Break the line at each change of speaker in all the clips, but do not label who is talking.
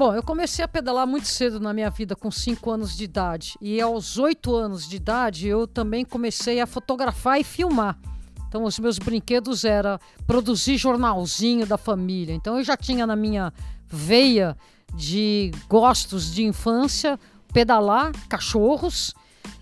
Bom, eu comecei a pedalar muito cedo na minha vida, com 5 anos de idade. E aos 8 anos de idade, eu também comecei a fotografar e filmar. Então, os meus brinquedos era produzir jornalzinho da família. Então, eu já tinha na minha veia de gostos de infância pedalar cachorros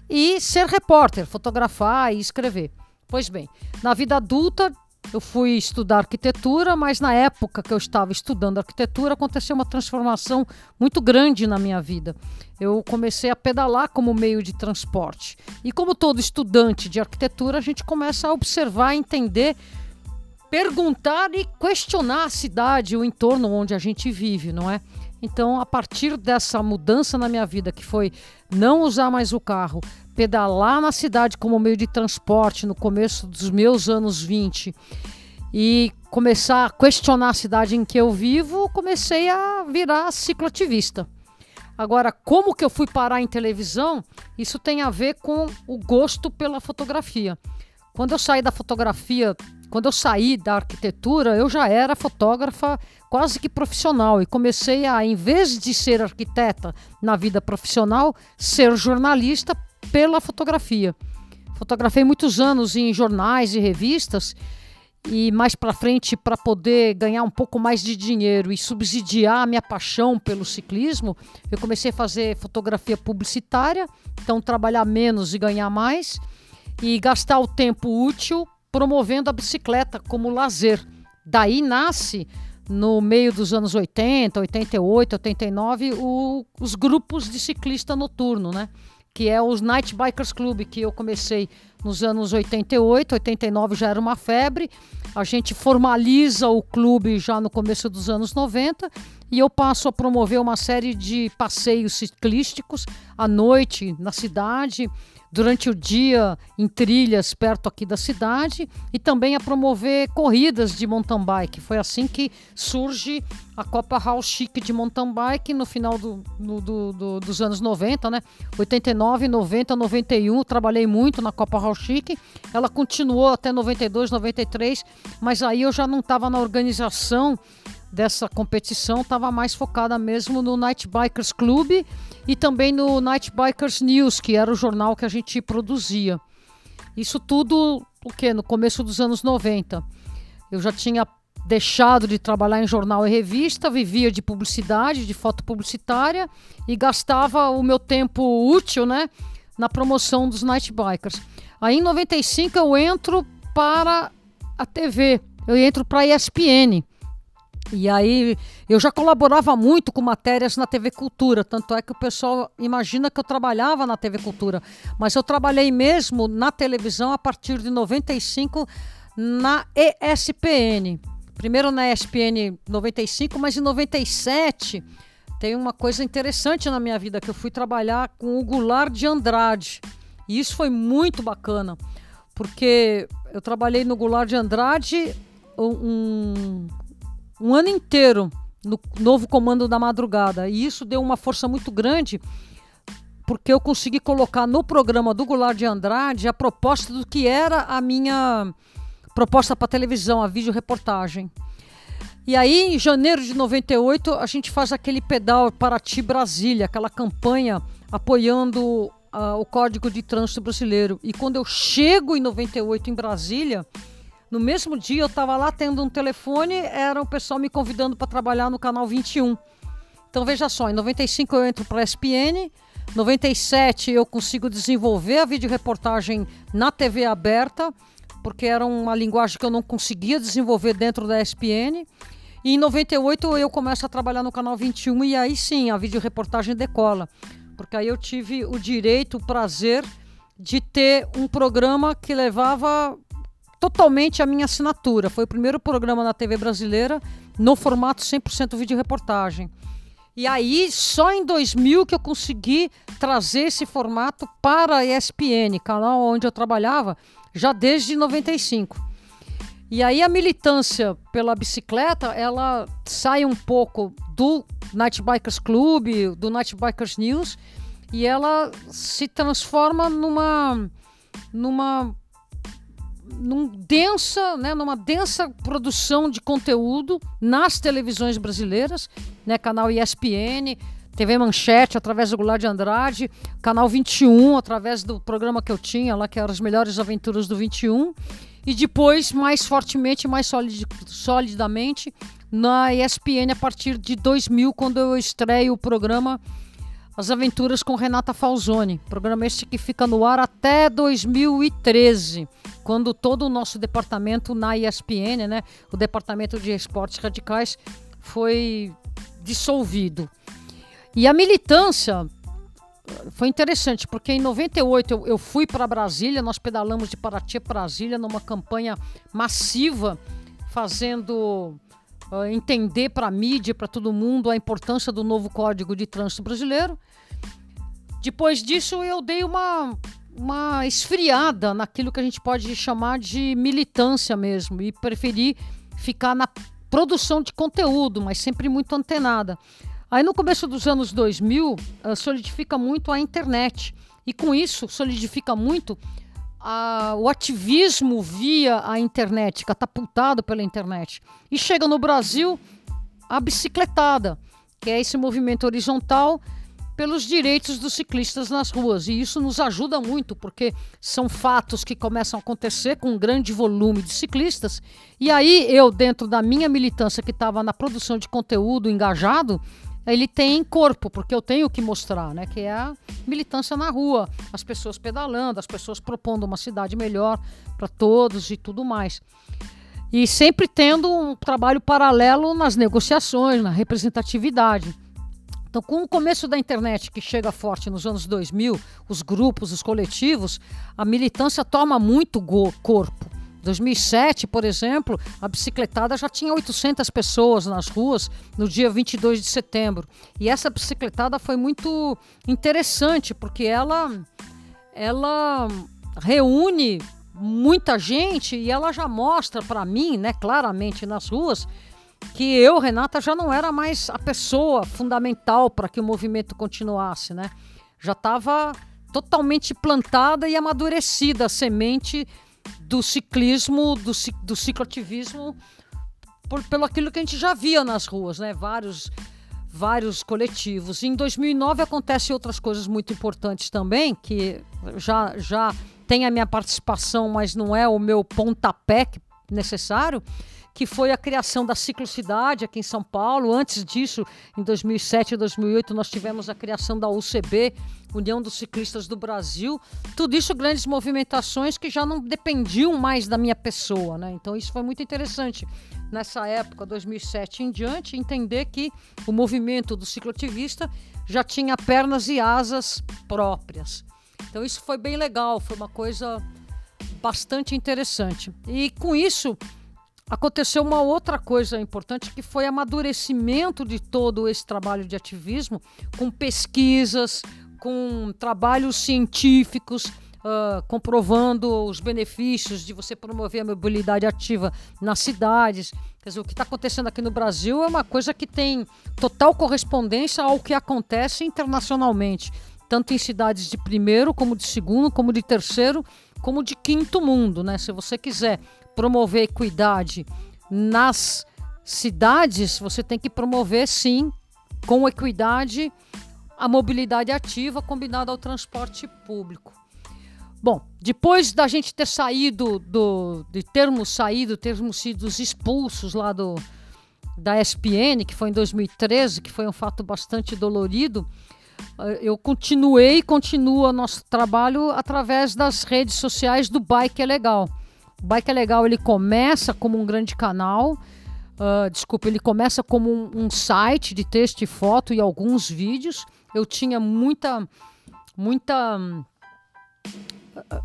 e ser repórter, fotografar e escrever. Pois bem, na vida adulta eu fui estudar arquitetura, mas na época que eu estava estudando arquitetura aconteceu uma transformação muito grande na minha vida. Eu comecei a pedalar como meio de transporte. E como todo estudante de arquitetura, a gente começa a observar, entender, perguntar e questionar a cidade, o entorno onde a gente vive, não é? Então, a partir dessa mudança na minha vida, que foi não usar mais o carro, pedalar na cidade como meio de transporte no começo dos meus anos 20 e começar a questionar a cidade em que eu vivo, comecei a virar cicloativista. Agora, como que eu fui parar em televisão? Isso tem a ver com o gosto pela fotografia. Quando eu saí da fotografia quando eu saí da arquitetura, eu já era fotógrafa quase que profissional e comecei a, em vez de ser arquiteta na vida profissional, ser jornalista pela fotografia. Fotografei muitos anos em jornais e revistas e mais para frente para poder ganhar um pouco mais de dinheiro e subsidiar a minha paixão pelo ciclismo, eu comecei a fazer fotografia publicitária, então trabalhar menos e ganhar mais e gastar o tempo útil promovendo a bicicleta como lazer. Daí nasce, no meio dos anos 80, 88, 89, o, os grupos de ciclista noturno, né? Que é os Night Bikers Club, que eu comecei nos anos 88, 89 já era uma febre. A gente formaliza o clube já no começo dos anos 90 e eu passo a promover uma série de passeios ciclísticos à noite na cidade, durante o dia em trilhas perto aqui da cidade e também a promover corridas de mountain bike. Foi assim que surge a Copa House Chic de mountain bike no final do, do, do, dos anos 90, né? 89, 90, 91. Trabalhei muito na Copa House Chic. Ela continuou até 92, 93, mas aí eu já não estava na organização dessa competição, estava mais focada mesmo no Night Bikers Club e também no Night Bikers News, que era o jornal que a gente produzia. Isso tudo, o? No começo dos anos 90. Eu já tinha deixado de trabalhar em jornal e revista, vivia de publicidade, de foto publicitária e gastava o meu tempo útil, né, na promoção dos Night Bikers. Aí em 95 eu entro para a TV, eu entro para a ESPN. E aí eu já colaborava muito com matérias na TV Cultura, tanto é que o pessoal imagina que eu trabalhava na TV Cultura, mas eu trabalhei mesmo na televisão a partir de 95 na ESPN. Primeiro na ESPN 95, mas em 97 tem uma coisa interessante na minha vida que eu fui trabalhar com o Goulart de Andrade. E isso foi muito bacana, porque eu trabalhei no Goulart de Andrade um, um ano inteiro no novo comando da madrugada. E isso deu uma força muito grande, porque eu consegui colocar no programa do Goulart de Andrade a proposta do que era a minha proposta para televisão, a vídeo reportagem. E aí, em janeiro de 98, a gente faz aquele pedal Paraty Brasília, aquela campanha apoiando uh, o Código de Trânsito Brasileiro. E quando eu chego em 98 em Brasília, no mesmo dia eu estava lá tendo um telefone, era o pessoal me convidando para trabalhar no canal 21. Então veja só, em 95 eu entro para a ESPN, 97 eu consigo desenvolver a videoreportagem na TV aberta, porque era uma linguagem que eu não conseguia desenvolver dentro da ESPN. E em 98 eu começo a trabalhar no canal 21 e aí sim a videoreportagem decola. Porque aí eu tive o direito, o prazer de ter um programa que levava totalmente a minha assinatura. Foi o primeiro programa na TV brasileira no formato 100% vídeo reportagem. E aí, só em 2000 que eu consegui trazer esse formato para a ESPN, canal onde eu trabalhava, já desde 95. E aí a militância pela bicicleta, ela sai um pouco do Night Bikers Club, do Night Bikers News, e ela se transforma numa numa num densa, né, numa densa produção de conteúdo nas televisões brasileiras, né, canal ESPN, TV Manchete através do Goulart de Andrade, canal 21 através do programa que eu tinha lá que eram as melhores aventuras do 21 e depois mais fortemente, mais solid, solidamente na ESPN a partir de 2000 quando eu estreio o programa as Aventuras com Renata Falzoni. Programa este que fica no ar até 2013, quando todo o nosso departamento na ESPN, né, o departamento de esportes radicais, foi dissolvido. E a militância foi interessante, porque em 98 eu, eu fui para Brasília, nós pedalamos de Paraty para Brasília numa campanha massiva, fazendo uh, entender para a mídia, para todo mundo, a importância do novo Código de Trânsito Brasileiro. Depois disso, eu dei uma, uma esfriada naquilo que a gente pode chamar de militância mesmo e preferi ficar na produção de conteúdo, mas sempre muito antenada. Aí no começo dos anos 2000, uh, solidifica muito a internet. E com isso, solidifica muito a, o ativismo via a internet, catapultado pela internet. E chega no Brasil a bicicletada, que é esse movimento horizontal pelos direitos dos ciclistas nas ruas. E isso nos ajuda muito, porque são fatos que começam a acontecer com um grande volume de ciclistas. E aí, eu, dentro da minha militância, que estava na produção de conteúdo engajado, ele tem corpo, porque eu tenho que mostrar, né? Que é a militância na rua, as pessoas pedalando, as pessoas propondo uma cidade melhor para todos e tudo mais. E sempre tendo um trabalho paralelo nas negociações, na representatividade. Então, com o começo da internet que chega forte nos anos 2000, os grupos, os coletivos, a militância toma muito corpo. 2007, por exemplo, a bicicletada já tinha 800 pessoas nas ruas no dia 22 de setembro. E essa bicicletada foi muito interessante, porque ela, ela reúne muita gente e ela já mostra para mim, né, claramente nas ruas, que eu, Renata, já não era mais a pessoa fundamental para que o movimento continuasse, né? Já estava totalmente plantada e amadurecida a semente do ciclismo, do, do cicloativismo, por, pelo aquilo que a gente já via nas ruas, né? Vários, vários coletivos. Em 2009 acontecem outras coisas muito importantes também, que já, já tem a minha participação, mas não é o meu pontapé necessário, que foi a criação da ciclocidade aqui em São Paulo. Antes disso, em 2007 e 2008, nós tivemos a criação da UCB, União dos Ciclistas do Brasil. Tudo isso grandes movimentações que já não dependiam mais da minha pessoa, né? Então isso foi muito interessante nessa época, 2007 em diante, entender que o movimento do cicloativista já tinha pernas e asas próprias. Então isso foi bem legal, foi uma coisa bastante interessante. E com isso, aconteceu uma outra coisa importante que foi amadurecimento de todo esse trabalho de ativismo com pesquisas, com trabalhos científicos. Uh, comprovando os benefícios de você promover a mobilidade ativa nas cidades. Quer dizer, o que está acontecendo aqui no Brasil é uma coisa que tem total correspondência ao que acontece internacionalmente, tanto em cidades de primeiro, como de segundo, como de terceiro, como de quinto mundo. Né? Se você quiser promover equidade nas cidades, você tem que promover sim, com equidade, a mobilidade ativa combinada ao transporte público. Bom, depois da gente ter saído do, de termos saído, termos sido expulsos lá do da SPN, que foi em 2013, que foi um fato bastante dolorido, eu continuei e continuo nosso trabalho através das redes sociais do Bike é Legal. O Bike é Legal, ele começa como um grande canal, uh, desculpa, ele começa como um, um, site de texto e foto e alguns vídeos. Eu tinha muita, muita hum,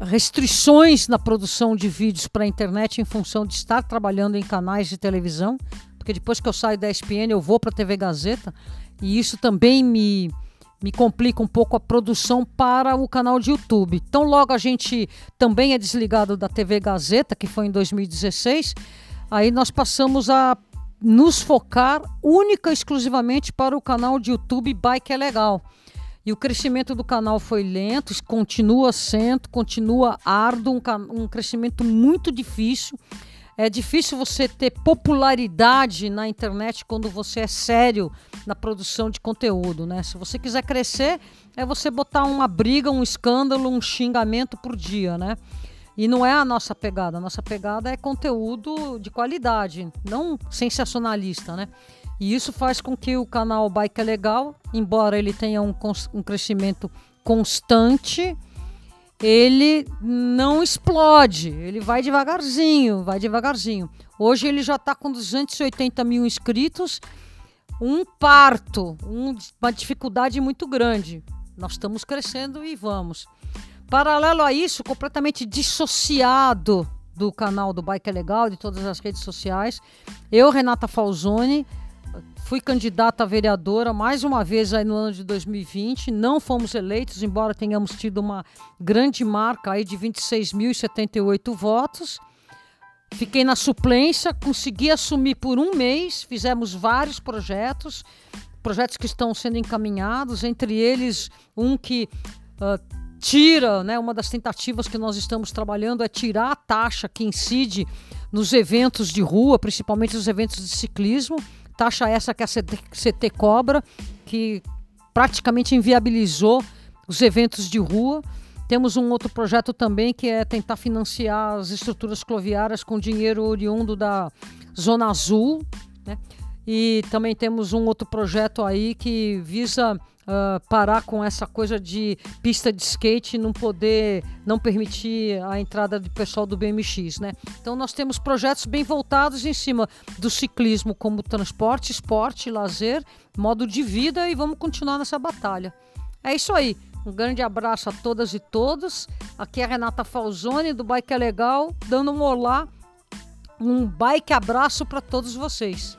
restrições na produção de vídeos para a internet em função de estar trabalhando em canais de televisão, porque depois que eu saio da ESPN eu vou para a TV Gazeta e isso também me me complica um pouco a produção para o canal de YouTube. Então, logo a gente também é desligado da TV Gazeta, que foi em 2016, aí nós passamos a nos focar única e exclusivamente para o canal de YouTube Bike é Legal. E o crescimento do canal foi lento, continua sendo, continua árduo, um, um crescimento muito difícil. É difícil você ter popularidade na internet quando você é sério na produção de conteúdo, né? Se você quiser crescer, é você botar uma briga, um escândalo, um xingamento por dia, né? E não é a nossa pegada. A nossa pegada é conteúdo de qualidade, não sensacionalista, né? E isso faz com que o canal Bike é Legal, embora ele tenha um, um crescimento constante, ele não explode, ele vai devagarzinho, vai devagarzinho. Hoje ele já está com 280 mil inscritos, um parto, um, uma dificuldade muito grande. Nós estamos crescendo e vamos. Paralelo a isso, completamente dissociado do canal do Bike é Legal, de todas as redes sociais, eu, Renata Falzoni, fui candidata a vereadora mais uma vez aí no ano de 2020. Não fomos eleitos, embora tenhamos tido uma grande marca aí de 26.078 votos. Fiquei na suplência, consegui assumir por um mês, fizemos vários projetos, projetos que estão sendo encaminhados, entre eles um que uh, tira, né, uma das tentativas que nós estamos trabalhando é tirar a taxa que incide nos eventos de rua, principalmente os eventos de ciclismo taxa essa que a CT, CT cobra, que praticamente inviabilizou os eventos de rua. Temos um outro projeto também que é tentar financiar as estruturas cloviárias com dinheiro oriundo da Zona Azul. Né? E também temos um outro projeto aí que visa uh, parar com essa coisa de pista de skate não poder, não permitir a entrada de pessoal do BMX, né? Então nós temos projetos bem voltados em cima do ciclismo como transporte, esporte, lazer, modo de vida e vamos continuar nessa batalha. É isso aí. Um grande abraço a todas e todos. Aqui é a Renata Falzoni do Bike é Legal, dando um olá, um bike abraço para todos vocês.